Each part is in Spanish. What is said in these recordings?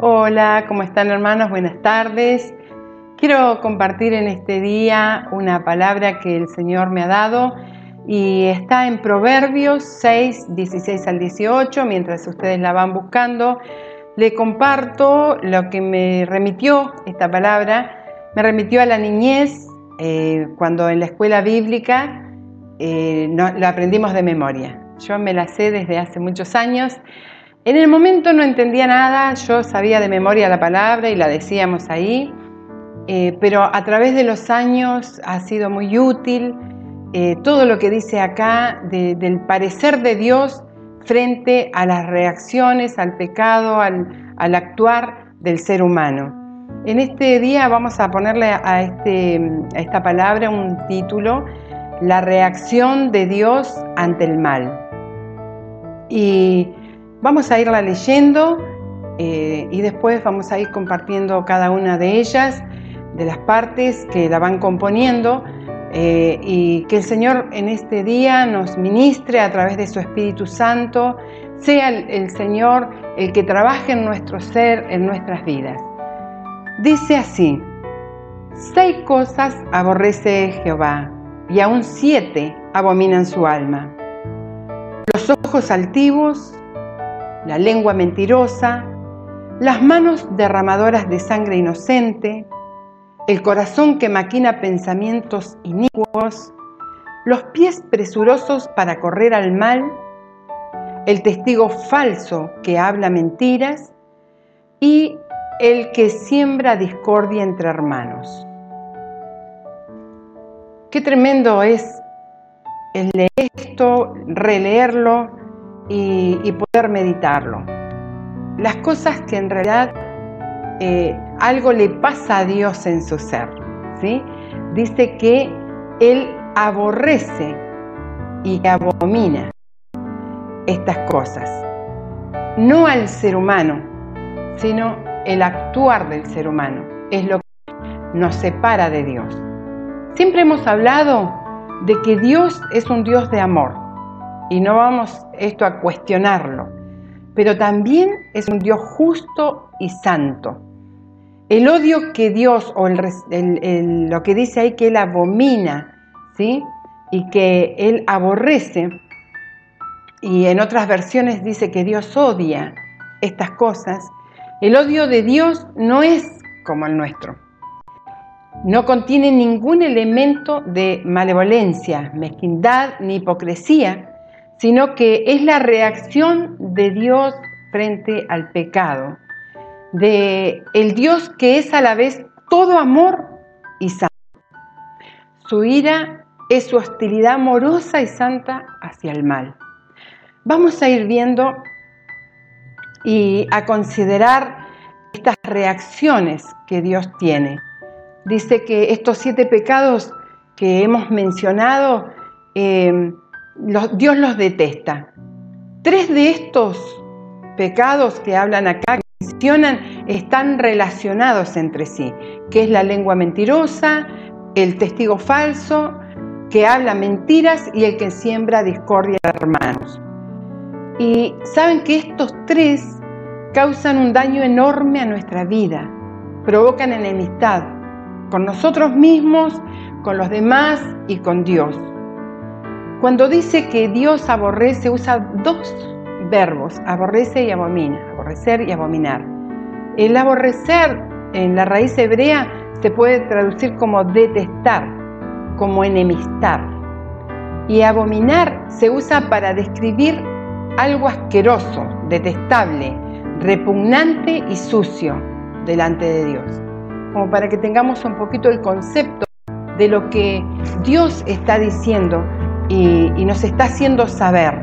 Hola, ¿cómo están hermanos? Buenas tardes. Quiero compartir en este día una palabra que el Señor me ha dado y está en Proverbios 6, 16 al 18. Mientras ustedes la van buscando, le comparto lo que me remitió esta palabra. Me remitió a la niñez eh, cuando en la escuela bíblica eh, lo aprendimos de memoria. Yo me la sé desde hace muchos años. En el momento no entendía nada, yo sabía de memoria la palabra y la decíamos ahí, eh, pero a través de los años ha sido muy útil eh, todo lo que dice acá del parecer de Dios frente a las reacciones, al pecado, al, actuar del ser humano. En este día vamos a ponerle a, este, a esta palabra un título, La reacción de Dios ante el mal. Y vamos a irla leyendo eh, y después vamos a ir compartiendo cada una de ellas, de las partes que la van componiendo eh, y que el Señor en este día nos ministre a través de su Espíritu Santo, sea el, Señor el que trabaje en nuestro ser, en nuestras vidas. Dice así, seis cosas aborrece Jehová y aún siete abominan su alma. Los ojos altivos, la lengua mentirosa, las manos derramadoras de sangre inocente, el corazón que maquina pensamientos inicuos, los pies presurosos para correr al mal, el testigo falso que habla mentiras y el que siembra discordia entre hermanos. Qué tremendo es leer esto, releerlo y, poder meditarlo. Las cosas que en realidad eh, algo le pasa a Dios en su ser. ¿sí? Dice que Él aborrece y abomina estas cosas. No al ser humano, sino el actuar del ser humano. Es lo que nos separa de Dios. Siempre hemos hablado de que Dios es un Dios de amor y no vamos esto a cuestionarlo, pero también es un Dios justo y santo. El odio que Dios, o lo que dice ahí que Él abomina, ¿sí? Y que Él aborrece, y en otras versiones dice que Dios odia estas cosas, el odio de Dios no es como el nuestro. No contiene ningún elemento de malevolencia, mezquindad ni hipocresía, sino que es la reacción de Dios frente al pecado de el Dios que es a la vez todo amor y santo. Su ira es su hostilidad amorosa y santa hacia el mal. Vamos a ir viendo y a considerar estas reacciones que Dios tiene. Dice que estos siete pecados que hemos mencionado, eh, Dios los detesta. Tres de estos pecados que hablan acá, están relacionados entre sí, que es la lengua mentirosa, el testigo falso, que habla mentiras y el que siembra discordia de hermanos. Y saben que estos tres causan un daño enorme a nuestra vida, provocan enemistad con nosotros mismos, con los demás y con Dios. Cuando dice que Dios aborrece, usa dos verbos, aborrece y abomina, aborrecer y abominar. El aborrecer en la raíz hebrea se puede traducir como detestar, como enemistar. Y abominar se usa para describir algo asqueroso, detestable, repugnante y sucio delante de Dios. Como para que tengamos un poquito el concepto de lo que Dios está diciendo y, nos está haciendo saber.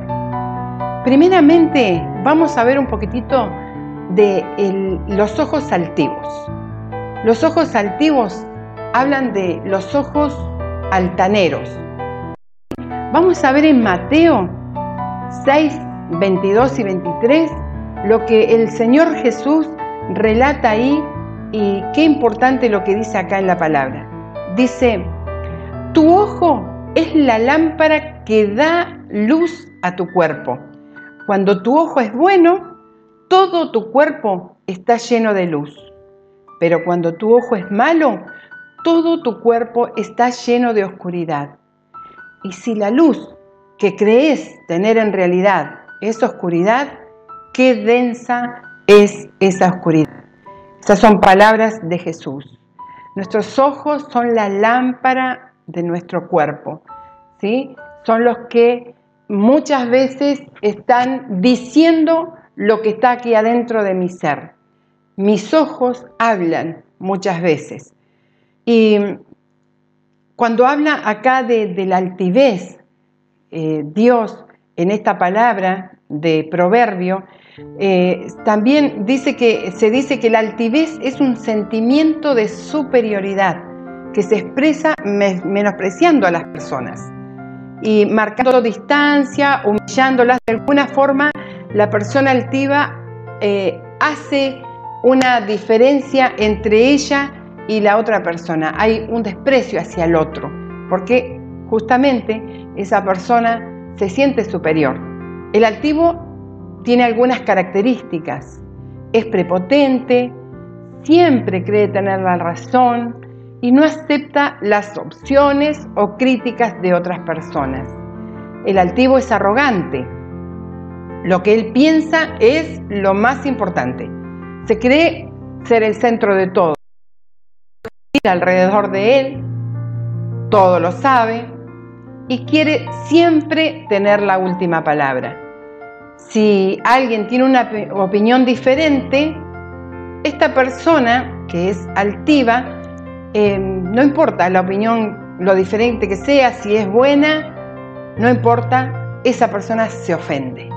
Primeramente, vamos a ver un poquitito de los ojos altivos. Los ojos altivos hablan de los ojos altaneros. Vamos a ver en Mateo 6, 22 y 23 lo que el Señor Jesús relata ahí y qué importante lo que dice acá en la palabra. Dice, tu ojo es la lámpara que da luz a tu cuerpo. Cuando tu ojo es bueno, todo tu cuerpo está lleno de luz, pero cuando tu ojo es malo, todo tu cuerpo está lleno de oscuridad. Y si la luz que crees tener en realidad es oscuridad, qué densa es esa oscuridad. Esas son palabras de Jesús. Nuestros ojos son la lámpara de nuestro cuerpo, ¿sí? Son los que muchas veces están diciendo lo que está aquí adentro de mi ser. Mis ojos hablan muchas veces. Y cuando habla acá de, la altivez, eh, Dios en esta palabra de proverbio, eh, también dice que, se dice que la altivez es un sentimiento de superioridad que se expresa menospreciando a las personas y marcando distancia, humillándolas. De alguna forma, la persona altiva eh, hace una diferencia entre ella y la otra persona. Hay un desprecio hacia el otro, porque justamente esa persona se siente superior. El altivo tiene algunas características. Es prepotente, siempre cree tener la razón y no acepta las opciones o críticas de otras personas. El altivo es arrogante. Lo que él piensa es lo más importante. Se cree ser el centro de todo. Alrededor de él, todo lo sabe y quiere siempre tener la última palabra. Si alguien tiene una opinión diferente, esta persona que es altiva, eh, no importa la opinión, lo diferente que sea, si es buena, no importa, esa persona se ofende.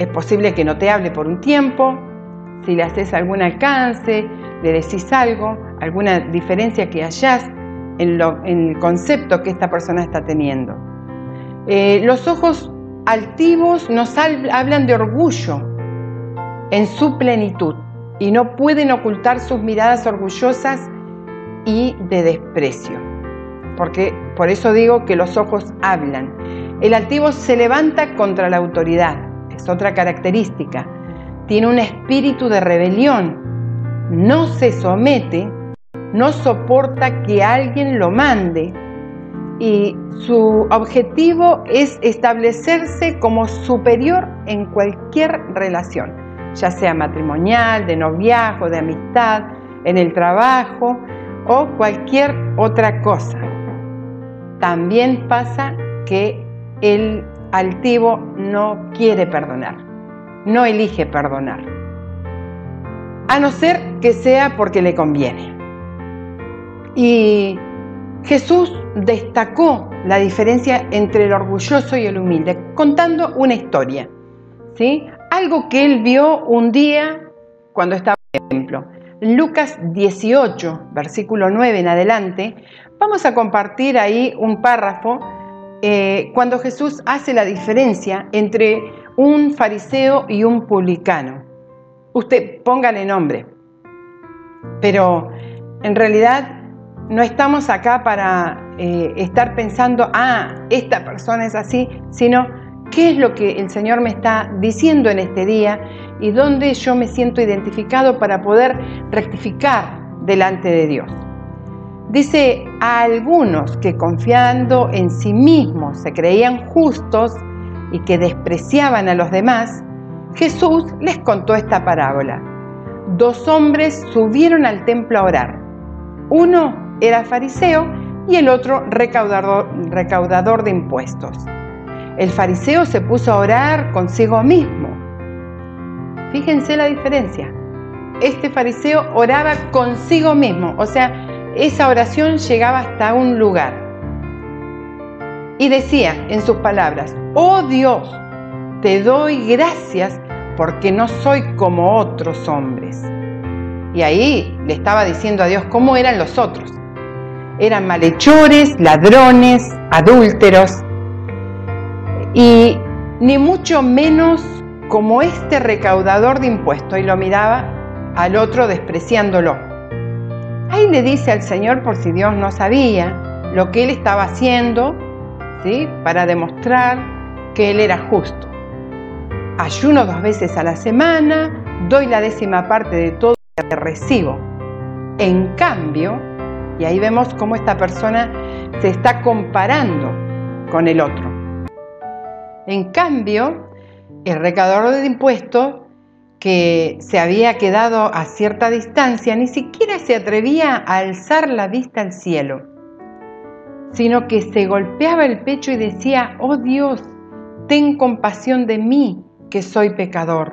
Es posible que no te hable por un tiempo, si le haces algún alcance, le decís algo, alguna diferencia que hayas en, el concepto que esta persona está teniendo. Eh, los ojos altivos nos hablan de orgullo en su plenitud y no pueden ocultar sus miradas orgullosas y de desprecio. Porque por eso digo que los ojos hablan. El altivo se levanta contra la autoridad, es otra característica. Tiene un espíritu de rebelión, no se somete, no soporta que alguien lo mande y su objetivo es establecerse como superior en cualquier relación, ya sea matrimonial, de noviazgo, de amistad, en el trabajo o cualquier otra cosa. También pasa que el altivo no quiere perdonar, no elige perdonar, a no ser que sea porque le conviene. Y Jesús destacó la diferencia entre el orgulloso y el humilde, contando una historia, ¿sí? Algo que él vio un día cuando estaba en el templo. Lucas 18, versículo 9 en adelante, vamos a compartir ahí un párrafo eh, cuando Jesús hace la diferencia entre un fariseo y un publicano. Usted póngale nombre, pero en realidad no estamos acá para eh, estar pensando, ah, esta persona es así, sino qué es lo que el Señor me está diciendo en este día y dónde yo me siento identificado para poder rectificar delante de Dios. Dice a algunos que confiando en sí mismos se creían justos y que despreciaban a los demás, Jesús les contó esta parábola. Dos hombres subieron al templo a orar. Uno era fariseo y el otro recaudador, recaudador de impuestos. El fariseo se puso a orar consigo mismo. Fíjense la diferencia. Este fariseo oraba consigo mismo, o sea, esa oración llegaba hasta un lugar. Y decía en sus palabras, oh Dios, te doy gracias porque no soy como otros hombres. Y ahí le estaba diciendo a Dios cómo eran los otros eran malhechores, ladrones, adúlteros, y ni mucho menos como este recaudador de impuestos, y lo miraba al otro despreciándolo. Ahí le dice al Señor, por si Dios no sabía, lo que él estaba haciendo, ¿sí? para demostrar que él era justo. Ayuno dos veces a la semana, doy la décima parte de todo lo que recibo. En cambio, y ahí vemos cómo esta persona se está comparando con el otro. En cambio, el recaudador de impuestos que se había quedado a cierta distancia ni siquiera se atrevía a alzar la vista al cielo, sino que se golpeaba el pecho y decía, oh Dios, ten compasión de mí, que soy pecador.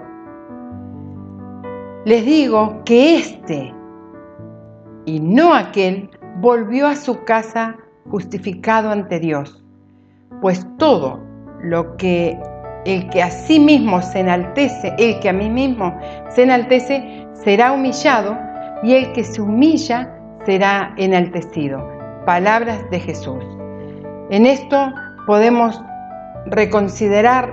Les digo que éste y no aquel volvió a su casa justificado ante Dios, pues todo lo que el que a sí mismo se enaltece, el que a mí mismo se enaltece, será humillado, y el que se humilla será enaltecido. Palabras de Jesús. En esto podemos reconsiderar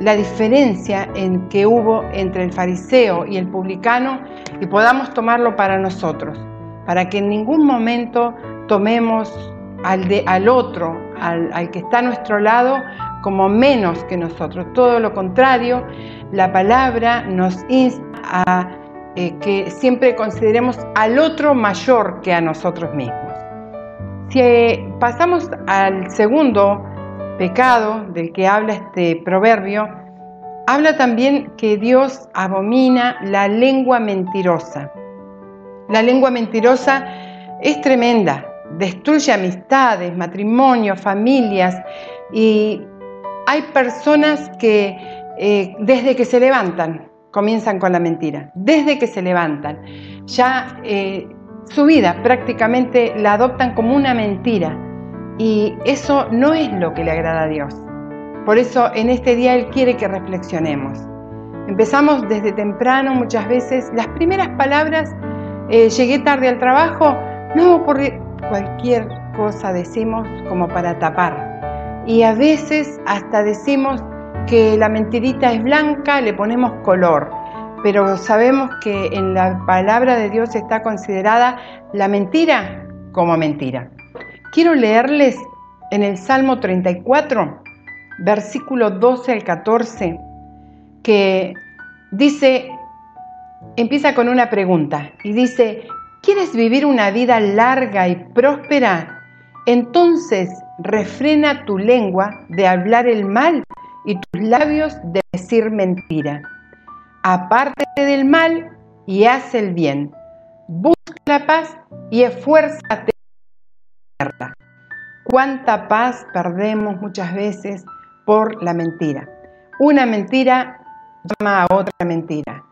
la diferencia en que hubo entre el fariseo y el publicano y podamos tomarlo para nosotros, para que en ningún momento tomemos al, de, al otro, al, al que está a nuestro lado, como menos que nosotros. Todo lo contrario, la palabra nos insta a eh, que siempre consideremos al otro mayor que a nosotros mismos. Si eh, pasamos al segundo pecado del que habla este proverbio, habla también que Dios abomina la lengua mentirosa. La lengua mentirosa es tremenda, destruye amistades, matrimonios, familias y hay personas que eh, desde que se levantan comienzan con la mentira, desde que se levantan, ya eh, su vida prácticamente la adoptan como una mentira. Y eso no es lo que le agrada a Dios. Por eso en este día Él quiere que reflexionemos. Empezamos desde temprano muchas veces, las primeras palabras, eh, llegué tarde al trabajo, no, por cualquier cosa decimos como para tapar y a veces hasta decimos que la mentirita es blanca, le ponemos color, pero sabemos que en la palabra de Dios está considerada la mentira como mentira. Quiero leerles en el Salmo 34, versículo 12 al 14, que dice, empieza con una pregunta y dice, ¿quieres vivir una vida larga y próspera? Entonces refrena tu lengua de hablar el mal y tus labios de decir mentira. Apártate del mal y haz el bien. Busca la paz y esfuérzate. Cuánta paz perdemos muchas veces por la mentira. Una mentira llama a otra mentira.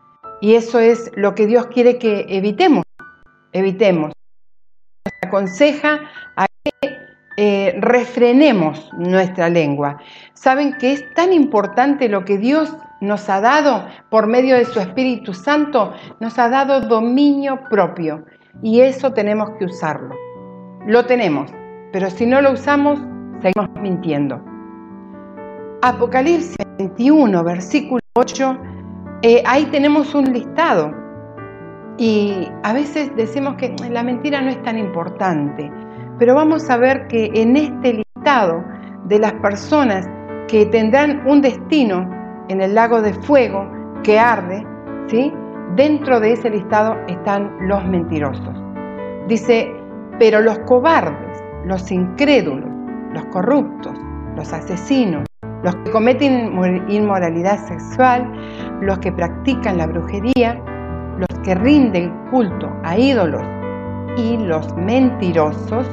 Y eso es lo que Dios quiere que evitemos. Evitemos. Nos aconseja a eh, refrenemos nuestra lengua. Saben que es tan importante lo que Dios nos ha dado por medio de su Espíritu Santo, nos ha dado dominio propio y eso tenemos que usarlo. Lo tenemos, pero si no lo usamos, seguimos mintiendo. Apocalipsis 21, versículo 8, eh, ahí tenemos un listado y a veces decimos que la mentira no es tan importante. Pero vamos a ver que en este listado de las personas que tendrán un destino en el lago de fuego que arde, ¿sí? dentro de ese listado están los mentirosos. Dice, pero los cobardes, los incrédulos, los corruptos, los asesinos, los que cometen inmoralidad sexual, los que practican la brujería, los que rinden culto a ídolos y los mentirosos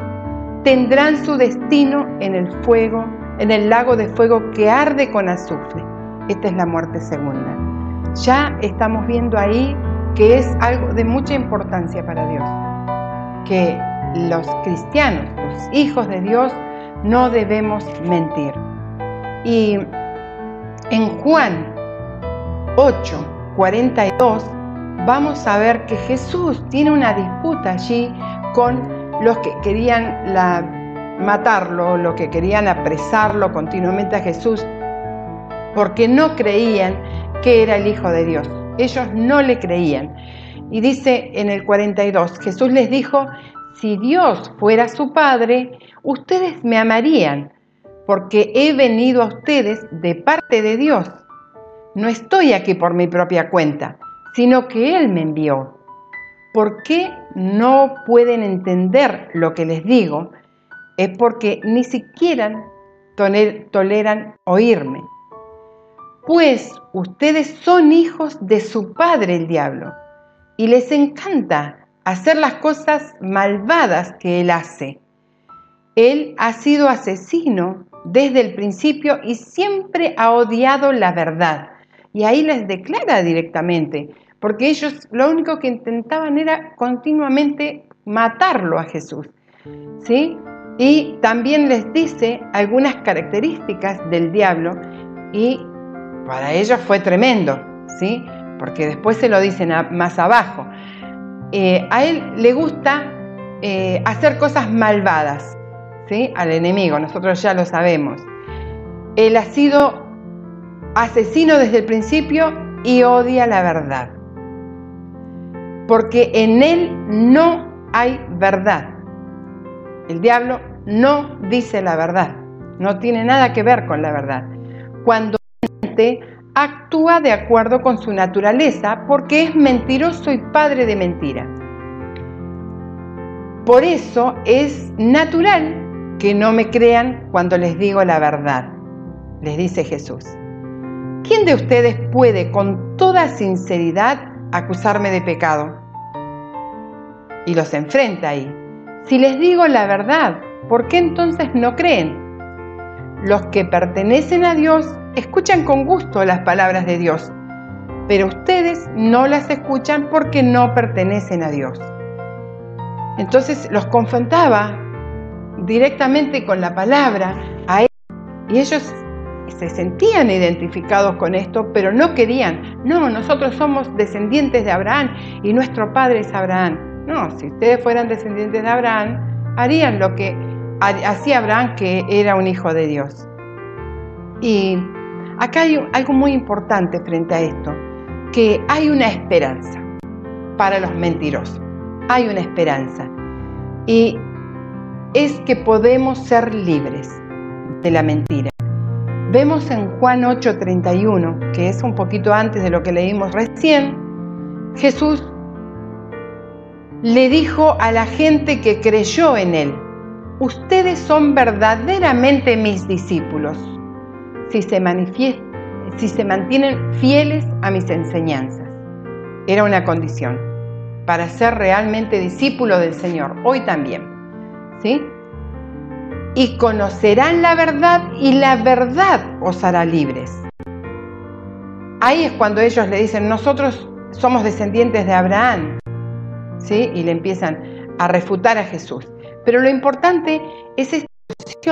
tendrán su destino en el fuego, en el lago de fuego que arde con azufre. Esta es la muerte segunda. Ya estamos viendo ahí que es algo de mucha importancia para Dios, que los cristianos, los hijos de Dios, no debemos mentir. Y en Juan 8, 42, vamos a ver que Jesús tiene una disputa allí con los que querían la, matarlo, los que querían apresarlo continuamente a Jesús, porque no creían que era el Hijo de Dios. Ellos no le creían. Y dice en el 42, Jesús les dijo, si Dios fuera su Padre, ustedes me amarían, porque he venido a ustedes de parte de Dios. No estoy aquí por mi propia cuenta, sino que Él me envió. ¿Por qué no pueden entender lo que les digo? Es porque ni siquiera toleran oírme. Pues ustedes son hijos de su padre el diablo y les encanta hacer las cosas malvadas que él hace. Él ha sido asesino desde el principio y siempre ha odiado la verdad. Y ahí les declara directamente, porque ellos lo único que intentaban era continuamente matarlo a Jesús. ¿Sí? Y también les dice algunas características del diablo y para ellos fue tremendo, ¿sí? Porque después se lo dicen más abajo. Eh, a él le gusta eh, hacer cosas malvadas, ¿sí? Al enemigo, nosotros ya lo sabemos. Él ha sido asesino desde el principio y odia la verdad. Porque en él no hay verdad. El diablo no dice la verdad, no tiene nada que ver con la verdad. Cuando actúa de acuerdo con su naturaleza porque es mentiroso y padre de mentira. Por eso es natural que no me crean cuando les digo la verdad, les dice Jesús. ¿Quién de ustedes puede con toda sinceridad acusarme de pecado? Y los enfrenta ahí. Si les digo la verdad, ¿por qué entonces no creen? Los que pertenecen a Dios escuchan con gusto las palabras de Dios, pero ustedes no las escuchan porque no pertenecen a Dios. Entonces los confrontaba directamente con la palabra a y ellos se sentían identificados con esto, pero no querían. No, nosotros somos descendientes de Abraham y nuestro padre es Abraham. No, si ustedes fueran descendientes de Abraham, harían lo que hacía Abraham, que era un hijo de Dios. Y Acá hay algo muy importante frente a esto, que hay una esperanza para los mentirosos. Hay una esperanza. Y es que podemos ser libres de la mentira. Vemos en Juan 8:31, que es un poquito antes de lo que leímos recién, Jesús le dijo a la gente que creyó en él, ustedes son verdaderamente mis discípulos si se, mantienen fieles a mis enseñanzas. Era una condición para ser realmente discípulo del Señor, hoy también. ¿Sí? Y conocerán la verdad y la verdad os hará libres. Ahí es cuando ellos le dicen, nosotros somos descendientes de Abraham. ¿Sí? Y le empiezan a refutar a Jesús. Pero lo importante es esta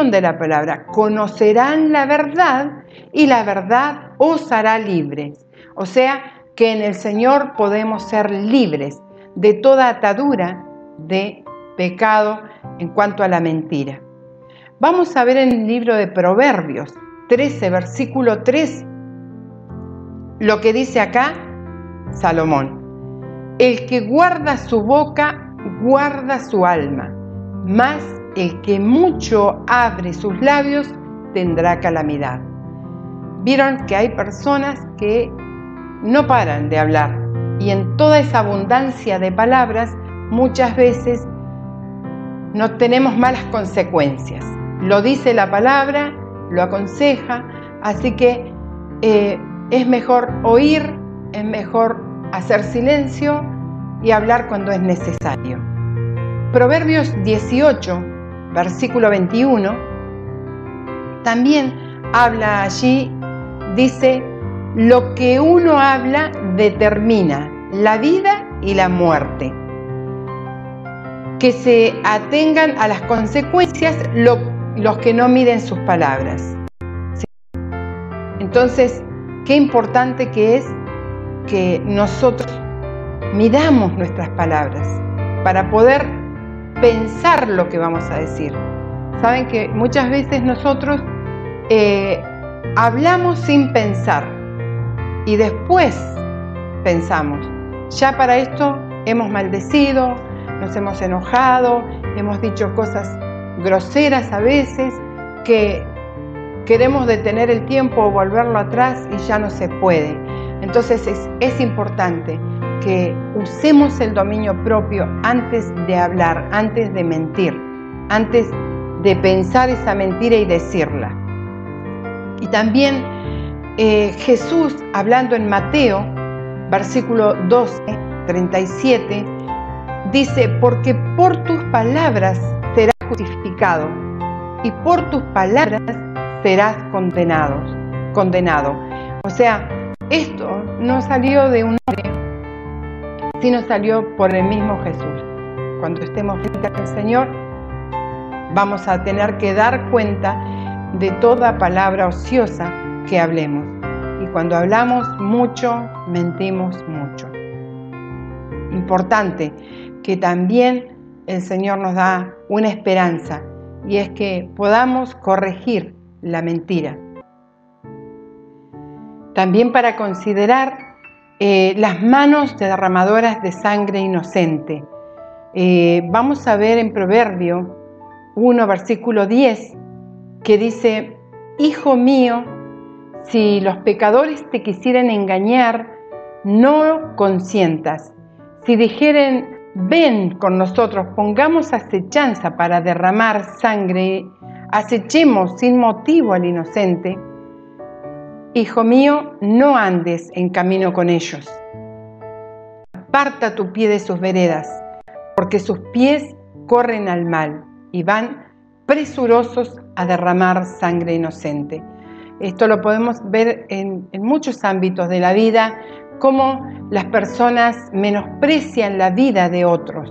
de la palabra, conocerán la verdad y la verdad os hará libres. O sea, que en el Señor podemos ser libres de toda atadura de pecado en cuanto a la mentira. Vamos a ver en el libro de Proverbios 13, versículo 3, lo que dice acá Salomón. El que guarda su boca, guarda su alma, más el que mucho abre sus labios tendrá calamidad. Vieron que hay personas que no paran de hablar y en toda esa abundancia de palabras muchas veces no tenemos malas consecuencias. Lo dice la palabra, lo aconseja, así que eh, es mejor oír, es mejor hacer silencio y hablar cuando es necesario. Proverbios 18, versículo 21, también habla allí, dice, lo que uno habla determina la vida y la muerte. Que se atengan a las consecuencias los que no miden sus palabras. Entonces, qué importante que es que nosotros midamos nuestras palabras para poder pensar lo que vamos a decir. Saben que muchas veces nosotros eh, hablamos sin pensar y después pensamos. Ya para esto hemos maldecido, nos hemos enojado, hemos dicho cosas groseras a veces que queremos detener el tiempo o volverlo atrás y ya no se puede. Entonces es, importante que usemos el dominio propio antes de hablar, antes de mentir, antes de pensar esa mentira y decirla. Y también eh, Jesús, hablando en Mateo, versículo 12, 37, dice, porque por tus palabras serás justificado y por tus palabras serás condenado. condenado. O sea, esto no salió de un hombre, sino salió por el mismo Jesús. Cuando estemos frente al Señor, vamos a tener que dar cuenta de toda palabra ociosa que hablemos. Y cuando hablamos mucho, mentimos mucho. Importante que también el Señor nos da una esperanza y es que podamos corregir la mentira. También para considerar eh, las manos derramadoras de sangre inocente. Eh, vamos a ver en Proverbio 1, versículo 10, que dice, Hijo mío, si los pecadores te quisieran engañar, no consientas. Si dijeren, ven con nosotros, pongamos acechanza para derramar sangre, acechemos sin motivo al inocente, Hijo mío, no andes en camino con ellos. Aparta tu pie de sus veredas, porque sus pies corren al mal y van presurosos a derramar sangre inocente. Esto lo podemos ver en, muchos ámbitos de la vida, cómo las personas menosprecian la vida de otros.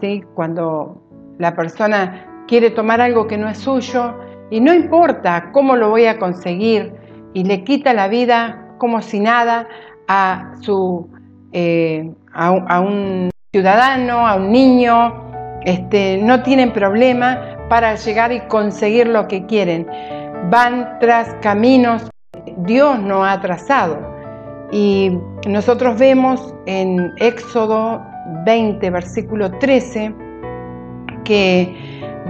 ¿sí? Cuando la persona quiere tomar algo que no es suyo y no importa cómo lo voy a conseguir y le quita la vida como si nada a, su, eh, a un ciudadano, a un niño, este, no tienen problema para llegar y conseguir lo que quieren. Van tras caminos Dios no ha trazado. Y nosotros vemos en Éxodo 20, versículo 13, que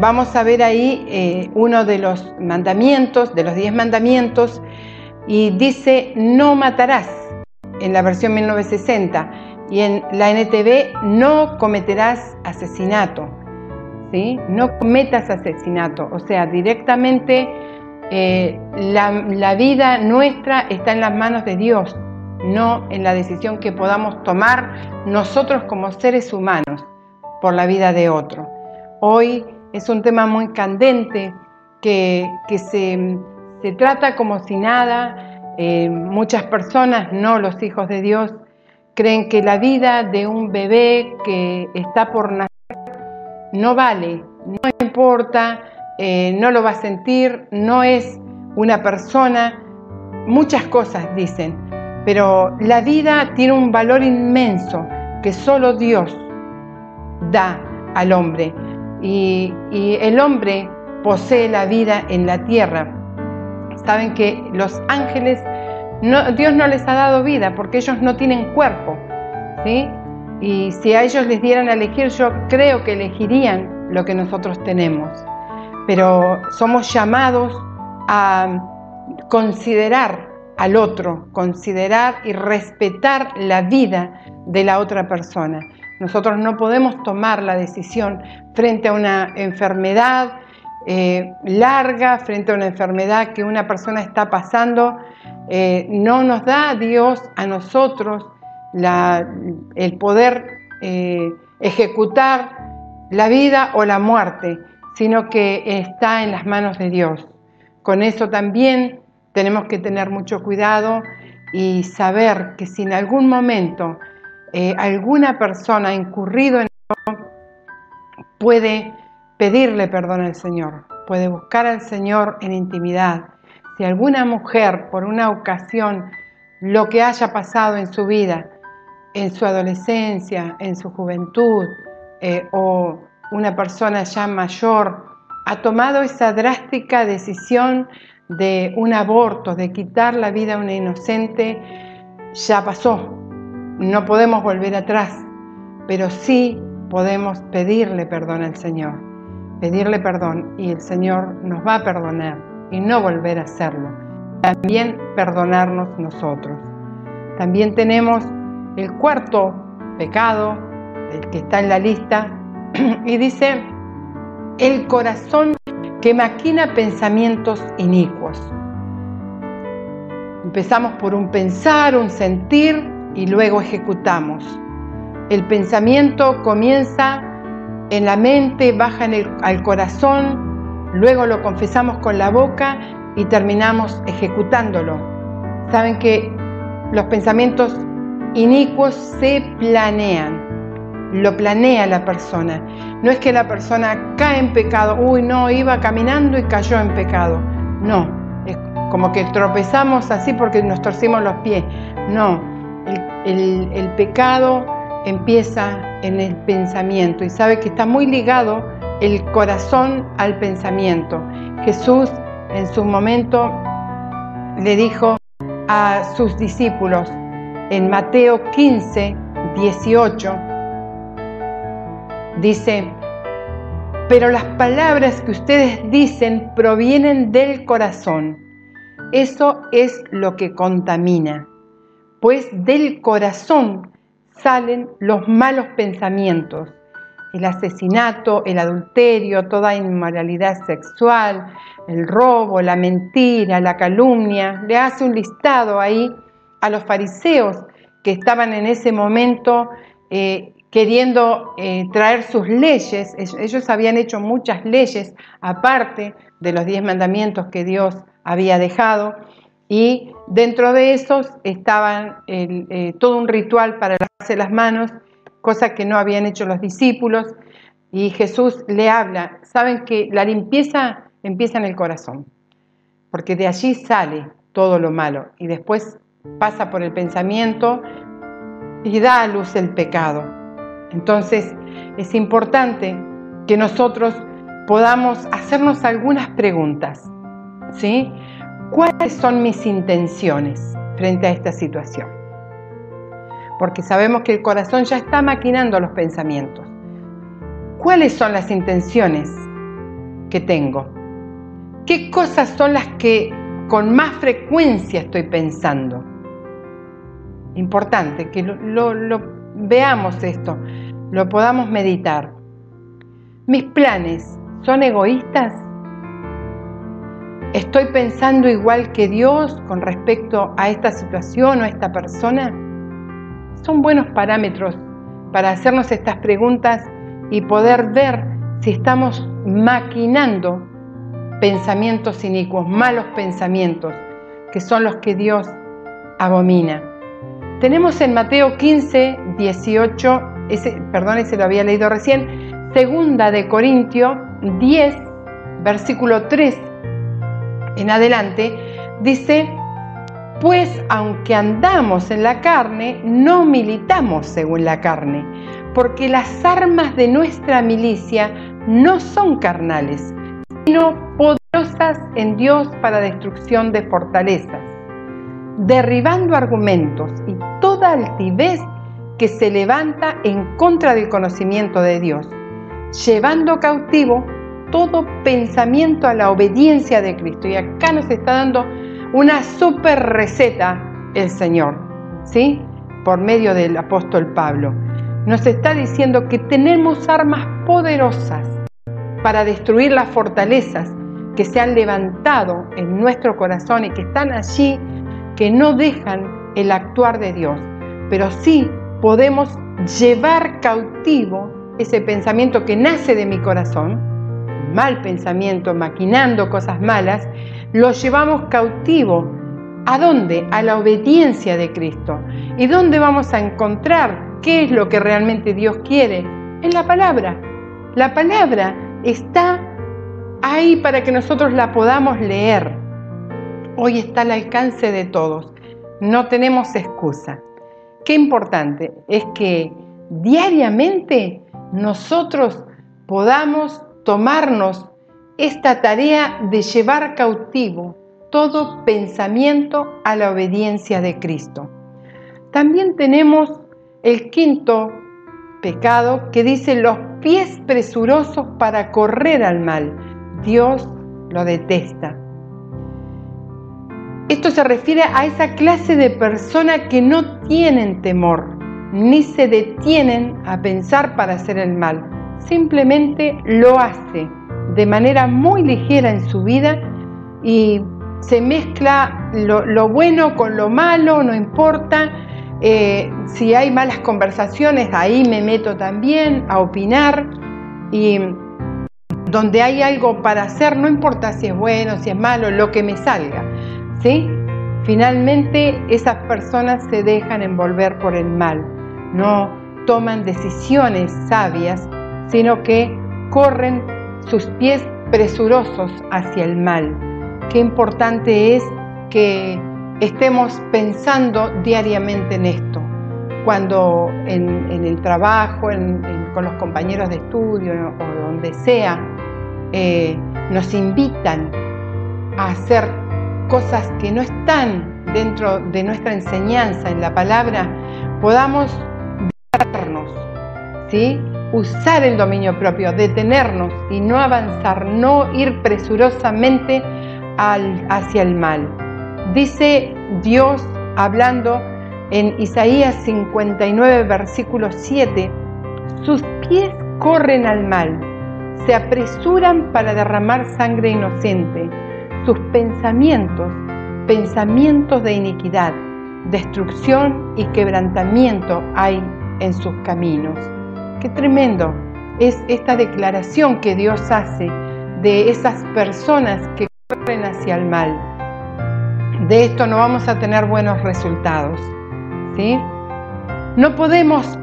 vamos a ver ahí eh, uno de los mandamientos, de los diez mandamientos, y dice, no matarás, en la versión 1960 y en la NTV no cometerás asesinato, ¿sí? No cometas asesinato, o sea, directamente eh, la, la vida nuestra está en las manos de Dios, no en la decisión que podamos tomar nosotros como seres humanos por la vida de otro. Hoy es un tema muy candente que, que se, se, trata como si nada. Eh, muchas personas, no los hijos de Dios, creen que la vida de un bebé que está por nacer no vale, no importa, eh, no lo va a sentir, no es una persona, muchas cosas dicen, pero la vida tiene un valor inmenso que solo Dios da al hombre y, y el hombre posee la vida en la tierra. Saben que los ángeles Dios no les ha dado vida porque ellos no tienen cuerpo. ¿sí? Y si a ellos les dieran a elegir, yo creo que elegirían lo que nosotros tenemos. Pero somos llamados a considerar al otro, considerar y respetar la vida de la otra persona. Nosotros no podemos tomar la decisión frente a una enfermedad eh, larga, frente a una enfermedad que una persona está pasando, eh, no nos da Dios a nosotros el poder eh, ejecutar la vida o la muerte, sino que está en las manos de Dios. Con eso también tenemos que tener mucho cuidado y saber que si en algún momento alguna persona incurrido en eso, puede pedirle perdón al Señor, puede buscar al Señor en intimidad. Si alguna mujer por una ocasión, lo que haya pasado en su vida, en su adolescencia, en su juventud, eh, o una persona ya mayor, ha tomado esa drástica decisión de un aborto, de quitar la vida a una inocente, ya pasó. No podemos volver atrás, pero sí podemos pedirle perdón al Señor, pedirle perdón y el Señor nos va a perdonar y no volver a hacerlo. También perdonarnos nosotros. También tenemos el cuarto pecado, el que está en la lista, y dice, el corazón que maquina pensamientos inicuos. Empezamos por un pensar, un sentir y luego ejecutamos. El pensamiento comienza en la mente, baja al corazón, luego lo confesamos con la boca y terminamos ejecutándolo. Saben que los pensamientos inicuos se planean, lo planea la persona. No es que la persona cae en pecado, uy, no, iba caminando y cayó en pecado. No, es como que tropezamos así porque nos torcimos los pies. No, el pecado empieza en el pensamiento y sabe que está muy ligado el corazón al pensamiento. Jesús en su momento le dijo a sus discípulos en Mateo 15, 18, dice, pero las palabras que ustedes dicen provienen del corazón. Eso es lo que contamina, pues del corazón salen los malos pensamientos, el asesinato, el adulterio, toda inmoralidad sexual, el robo, la mentira, la calumnia. Le hace un listado ahí a los fariseos que estaban en ese momento eh, queriendo eh, traer sus leyes. Ellos habían hecho muchas leyes aparte de los diez mandamientos que Dios había dejado y dentro de esos estaban eh, todo un ritual para lavarse las manos, cosa que no habían hecho los discípulos, y Jesús le habla, saben que la limpieza empieza en el corazón, porque de allí sale todo lo malo y después pasa por el pensamiento y da a luz el pecado. Entonces es importante que nosotros podamos hacernos algunas preguntas, ¿sí? ¿Cuáles son mis intenciones frente a esta situación? Porque sabemos que el corazón ya está maquinando los pensamientos. ¿Cuáles son las intenciones que tengo? ¿Qué cosas son las que con más frecuencia estoy pensando? Importante que lo, veamos esto, lo podamos meditar. ¿Mis planes son egoístas? ¿Estoy pensando igual que Dios con respecto a esta situación o a esta persona? Son buenos parámetros para hacernos estas preguntas y poder ver si estamos maquinando pensamientos inicuos, malos pensamientos, que son los que Dios abomina. Tenemos en Mateo 15, 18, ese, perdón, ese lo había leído recién, segunda de Corintio 10, versículo 3 en adelante, dice, pues aunque andamos en la carne, no militamos según la carne, porque las armas de nuestra milicia no son carnales, sino poderosas en Dios para destrucción de fortalezas, derribando argumentos y toda altivez que se levanta en contra del conocimiento de Dios, llevando cautivo todo pensamiento a la obediencia de Cristo. Y acá nos está dando una super receta el Señor, ¿sí? Por medio del apóstol Pablo. Nos está diciendo que tenemos armas poderosas para destruir las fortalezas que se han levantado en nuestro corazón y que están allí, que no dejan el actuar de Dios. Pero sí podemos llevar cautivo ese pensamiento que nace de mi corazón mal pensamiento, maquinando cosas malas, lo llevamos cautivo. ¿A dónde? A la obediencia de Cristo. ¿Y dónde vamos a encontrar qué es lo que realmente Dios quiere? En la palabra. La palabra está ahí para que nosotros la podamos leer. Hoy está al alcance de todos. No tenemos excusa. Qué importante es que diariamente nosotros podamos tomarnos esta tarea de llevar cautivo todo pensamiento a la obediencia de Cristo. También tenemos el quinto pecado que dice los pies presurosos para correr al mal. Dios lo detesta. Esto se refiere a esa clase de persona que no tienen temor, ni se detienen a pensar para hacer el mal. Simplemente lo hace de manera muy ligera en su vida y se mezcla lo, bueno con lo malo, no importa. Eh, si hay malas conversaciones, ahí me meto también a opinar. Y donde hay algo para hacer, no importa si es bueno, si es malo, lo que me salga. ¿sí? Finalmente esas personas se dejan envolver por el mal, no toman decisiones sabias, sino que corren sus pies presurosos hacia el mal. Qué importante es que estemos pensando diariamente en esto, cuando en, el trabajo, con los compañeros de estudio o donde sea, eh, nos invitan a hacer cosas que no están dentro de nuestra enseñanza en la palabra, podamos vernos, ¿sí? Usar el dominio propio, detenernos y no avanzar, no ir presurosamente hacia el mal. Dice Dios hablando en Isaías 59, versículo 7, sus pies corren al mal, se apresuran para derramar sangre inocente, sus pensamientos, pensamientos de iniquidad, destrucción y quebrantamiento hay en sus caminos. Qué tremendo es esta declaración que Dios hace de esas personas que corren hacia el mal. De esto no vamos a tener buenos resultados. ¿sí? No podemos,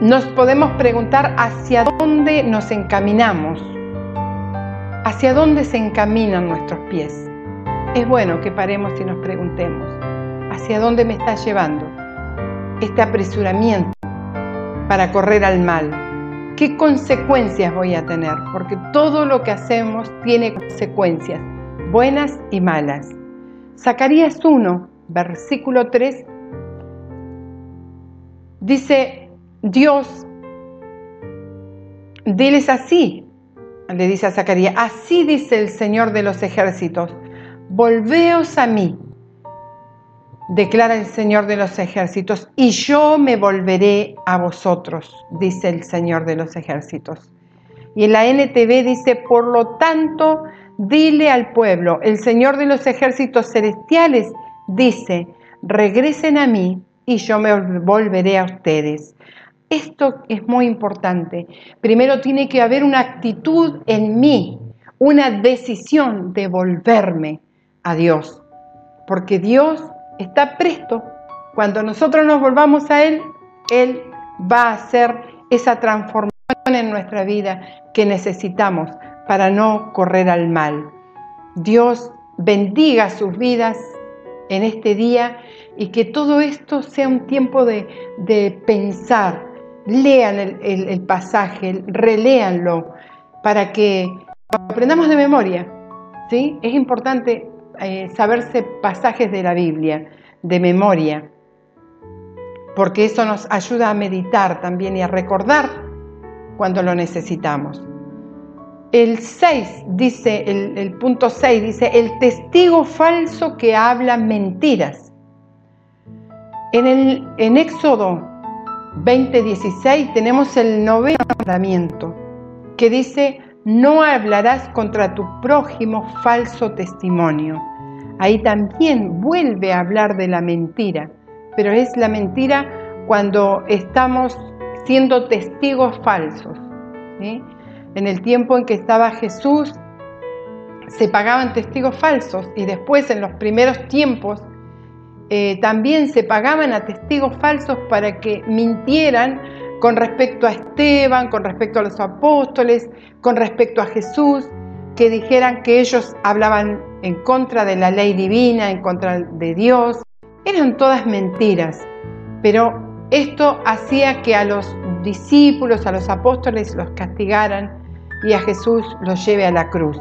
nos podemos preguntar hacia dónde nos encaminamos, hacia dónde se encaminan nuestros pies. Es bueno que paremos y nos preguntemos, ¿hacia dónde me está llevando este apresuramiento para correr al mal? ¿Qué consecuencias voy a tener? Porque todo lo que hacemos tiene consecuencias, buenas y malas. Zacarías 1, versículo 3, dice, Dios, diles así, le dice a Zacarías, así dice el Señor de los ejércitos, volveos a mí, declara el Señor de los ejércitos, y yo me volveré a vosotros, dice el Señor de los ejércitos. Y en la NTV dice, por lo tanto, dile al pueblo, el Señor de los ejércitos celestiales dice, regresen a mí y yo me volveré a ustedes. Esto es muy importante. Primero tiene que haber una actitud en mí, una decisión de volverme a Dios, porque Dios está presto. Cuando nosotros nos volvamos a Él, Él va a hacer esa transformación en nuestra vida que necesitamos para no correr al mal. Dios bendiga sus vidas en este día y que todo esto sea un tiempo de, pensar. Lean el, pasaje, reléanlo para que aprendamos de memoria. ¿sí? Es importante eh, saberse pasajes de la Biblia de memoria, porque eso nos ayuda a meditar también y a recordar cuando lo necesitamos. El 6 dice, el, punto 6 dice, el testigo falso que habla mentiras. En, el, en Éxodo 20:16 tenemos el noveno mandamiento que dice, no hablarás contra tu prójimo falso testimonio. Ahí también vuelve a hablar de la mentira, pero es la mentira cuando estamos siendo testigos falsos. En el tiempo en que estaba Jesús, se pagaban testigos falsos y después en los primeros tiempos eh, también se pagaban a testigos falsos para que mintieran con respecto a Esteban, con respecto a los apóstoles, con respecto a Jesús, que dijeran que ellos hablaban en contra de la ley divina, en contra de Dios. Eran todas mentiras, pero esto hacía que a los discípulos, a los apóstoles los castigaran y a Jesús los lleve a la cruz.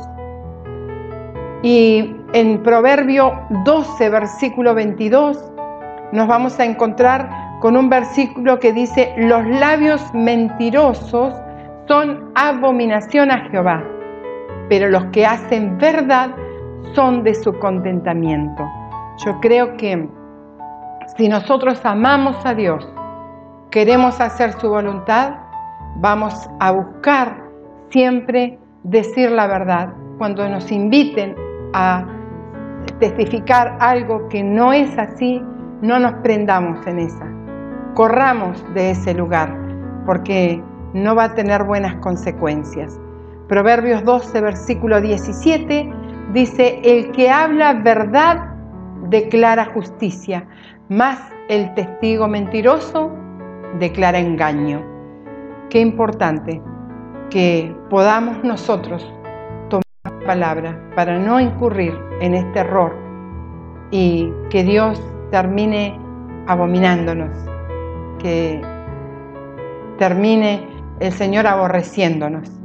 Y en Proverbio 12, versículo 22, nos vamos a encontrar con un versículo que dice, los labios mentirosos son abominación a Jehová, pero los que hacen verdad son de su contentamiento. Yo creo que si nosotros amamos a Dios, queremos hacer su voluntad, vamos a buscar siempre decir la verdad. Cuando nos inviten a testificar algo que no es así, no nos prendamos en esa. Corramos de ese lugar, porque no va a tener buenas consecuencias. Proverbios 12, versículo 17 dice, el que habla verdad declara justicia, más el testigo mentiroso declara engaño. Qué importante que podamos nosotros tomar la palabra para no incurrir en este error y que Dios termine abominándonos, que termine el Señor aborreciéndonos.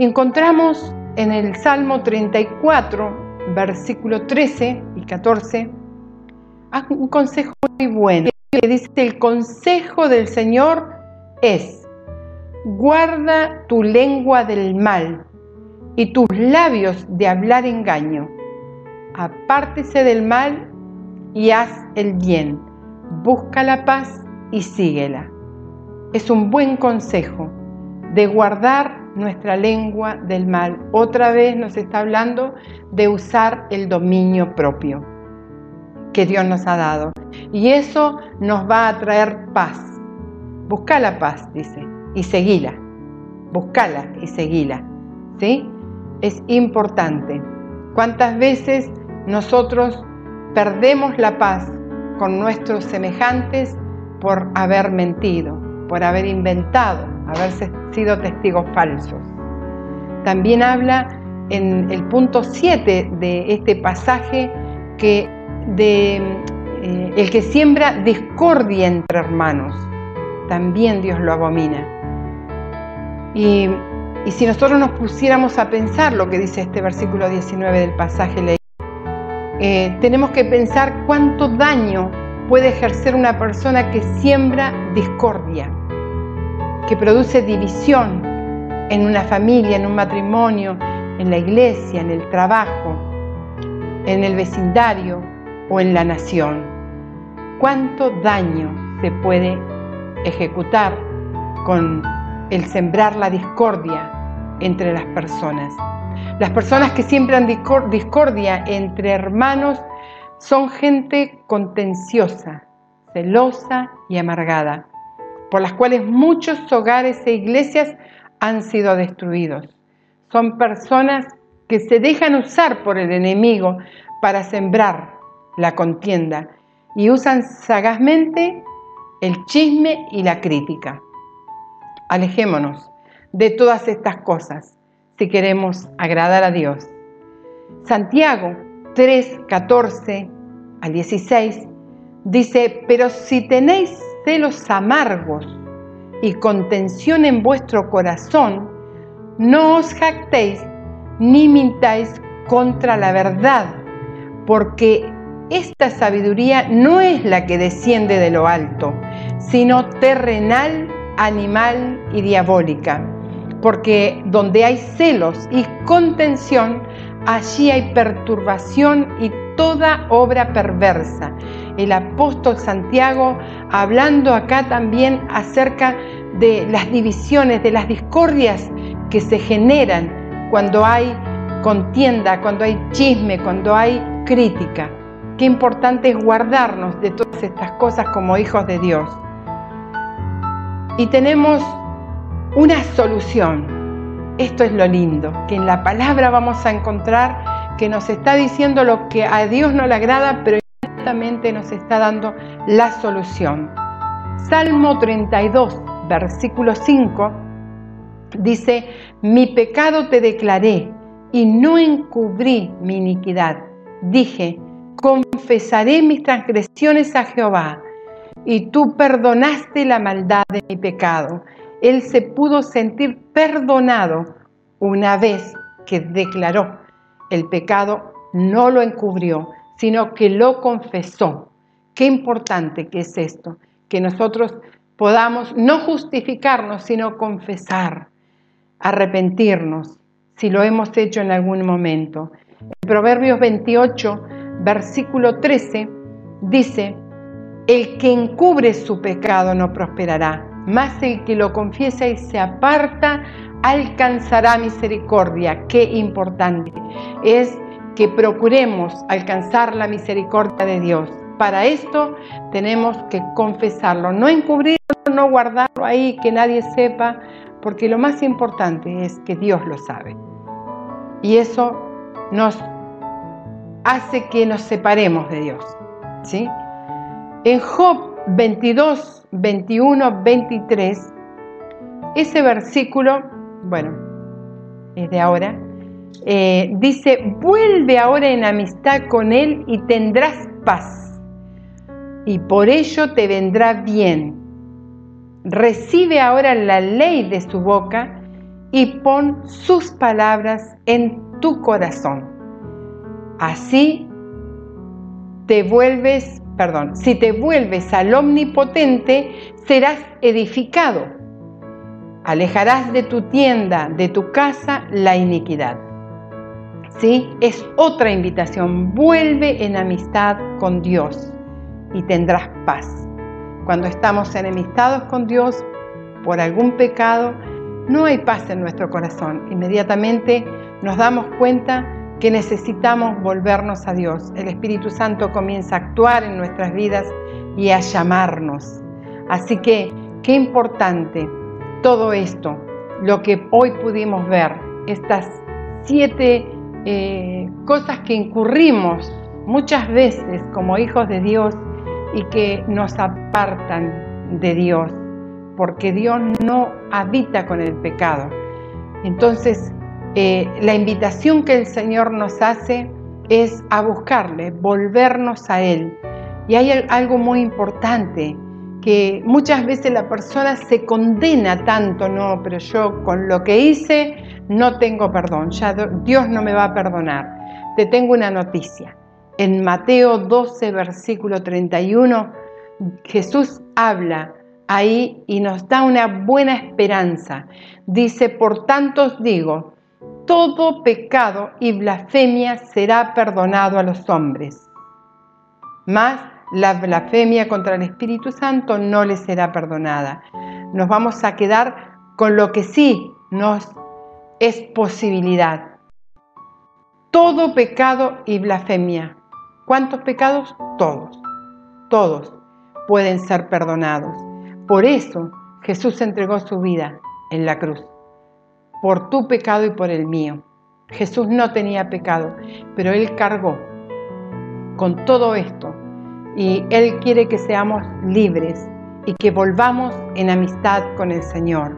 Encontramos en el Salmo 34, versículo 13 y 14, un consejo muy bueno, que dice, el consejo del Señor es, guarda tu lengua del mal y tus labios de hablar engaño. Apártese del mal y haz el bien. Busca la paz y síguela. Es un buen consejo de guardar nuestra lengua del mal. Otra vez nos está hablando de usar el dominio propio que Dios nos ha dado. Y eso nos va a traer paz. Busca la paz, dice, y seguila. Buscala y seguila. ¿Sí? Es importante. ¿Cuántas veces nosotros perdemos la paz con nuestros semejantes por haber mentido, por haber inventado, haber sido testigos falsos. También habla en el punto 7 de este pasaje que eh, el que siembra discordia entre hermanos, también Dios lo abomina. Y, si nosotros nos pusiéramos a pensar lo que dice este versículo 19 del pasaje eh, tenemos que pensar cuánto daño puede ejercer una persona que siembra discordia que produce división en una familia, en un matrimonio, en la iglesia, en el trabajo, en el vecindario o en la nación. ¿Cuánto daño se puede ejecutar con el sembrar la discordia entre las personas? Las personas que siembran discordia entre hermanos son gente contenciosa, celosa y amargada por las cuales muchos hogares e iglesias han sido destruidos. Son personas que se dejan usar por el enemigo para sembrar la contienda y usan sagazmente el chisme y la crítica. Alejémonos de todas estas cosas si queremos agradar a Dios. Santiago 3, 14 al 16 dice, pero si tenéis celos amargos y contención en vuestro corazón, no os jactéis ni mintáis contra la verdad, porque esta sabiduría no es la que desciende de lo alto, sino terrenal, animal y diabólica. Porque donde hay celos y contención, allí hay perturbación y toda obra perversa el apóstol Santiago hablando acá también acerca de las divisiones, de las discordias que se generan cuando hay contienda, cuando hay chisme, cuando hay crítica. Qué importante es guardarnos de todas estas cosas como hijos de Dios. Y tenemos una solución. Esto es lo lindo, que en la palabra vamos a encontrar que nos está diciendo lo que a Dios no le agrada, pero nos está dando la solución. Salmo 32, versículo 5, dice, mi pecado te declaré y no encubrí mi iniquidad. Dije, confesaré mis transgresiones a Jehová y tú perdonaste la maldad de mi pecado. Él se pudo sentir perdonado una vez que declaró el pecado, no lo encubrió, sino que lo confesó. Qué importante que es esto, que nosotros podamos no justificarnos, sino confesar, arrepentirnos, si lo hemos hecho en algún momento. En Proverbios 28, versículo 13, dice, el que encubre su pecado no prosperará, mas el que lo confiesa y se aparta alcanzará misericordia. Qué importante es que procuremos alcanzar la misericordia de Dios. Para esto tenemos que confesarlo, no encubrirlo, no guardarlo ahí, que nadie sepa, porque lo más importante es que Dios lo sabe. Y eso nos hace que nos separemos de Dios. ¿sí? En Job 22, 21, 23, ese versículo, bueno, es de ahora, eh, dice, vuelve ahora en amistad con Él y tendrás paz, y por ello te vendrá bien. Recibe ahora la ley de su boca y pon sus palabras en tu corazón. Así te vuelves, perdón, si te vuelves al omnipotente, serás edificado. Alejarás de tu tienda, de tu casa, la iniquidad. ¿Sí? Es otra invitación. Vuelve en amistad con Dios y tendrás paz. Cuando estamos enemistados con Dios por algún pecado, no hay paz en nuestro corazón. Inmediatamente nos damos cuenta que necesitamos volvernos a Dios. El Espíritu Santo comienza a actuar en nuestras vidas y a llamarnos. Así que, qué importante todo esto, lo que hoy pudimos ver, estas siete eh, cosas que incurrimos muchas veces como hijos de Dios y que nos apartan de Dios, porque Dios no habita con el pecado. Entonces, eh, la invitación que el Señor nos hace es a buscarle, volvernos a Él. Y hay algo muy importante, que muchas veces la persona se condena tanto, no, pero yo con lo que hice no tengo perdón, ya Dios no me va a perdonar. Te tengo una noticia. En Mateo 12, versículo 31, Jesús habla ahí y nos da una buena esperanza. Dice, por tanto os digo, todo pecado y blasfemia será perdonado a los hombres. Mas la blasfemia contra el Espíritu Santo no le será perdonada. Nos vamos a quedar con lo que sí nos es posibilidad. Todo pecado y blasfemia. ¿Cuántos pecados? Todos. Todos pueden ser perdonados. Por eso Jesús entregó su vida en la cruz por tu pecado y por el mío. Jesús no tenía pecado, pero Él cargó con todo esto y Él quiere que seamos libres y que volvamos en amistad con el Señor.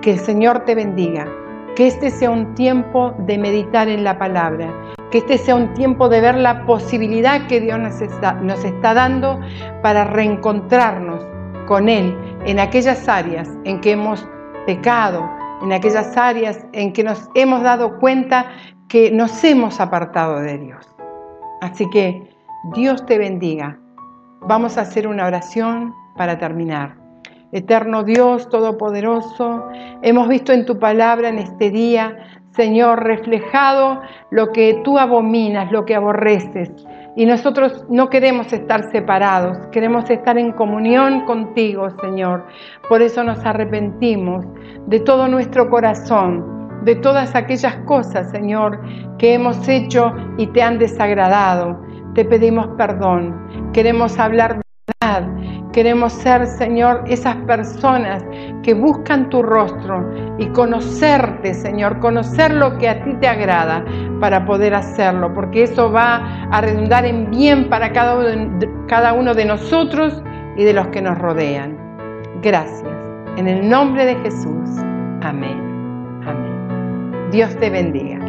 Que el Señor te bendiga, que este sea un tiempo de meditar en la palabra, que este sea un tiempo de ver la posibilidad que Dios nos está, nos está dando para reencontrarnos con Él en aquellas áreas en que hemos pecado, en aquellas áreas en que nos hemos dado cuenta que nos hemos apartado de Dios. Así que Dios te bendiga. Vamos a hacer una oración para terminar. Eterno Dios Todopoderoso, hemos visto en tu palabra en este día, Señor, reflejado lo que tú abominas, lo que aborreces. Y nosotros no queremos estar separados, queremos estar en comunión contigo, Señor. Por eso nos arrepentimos de todo nuestro corazón, de todas aquellas cosas, Señor, que hemos hecho y te han desagradado. Te pedimos perdón. Queremos hablar. Queremos ser, Señor, esas personas que buscan tu rostro y conocerte, Señor, conocer lo que a ti te agrada para poder hacerlo, porque eso va a redundar en bien para cada uno, cada uno de nosotros y de los que nos rodean. Gracias. En el nombre de Jesús. Amén. Amén. Dios te bendiga.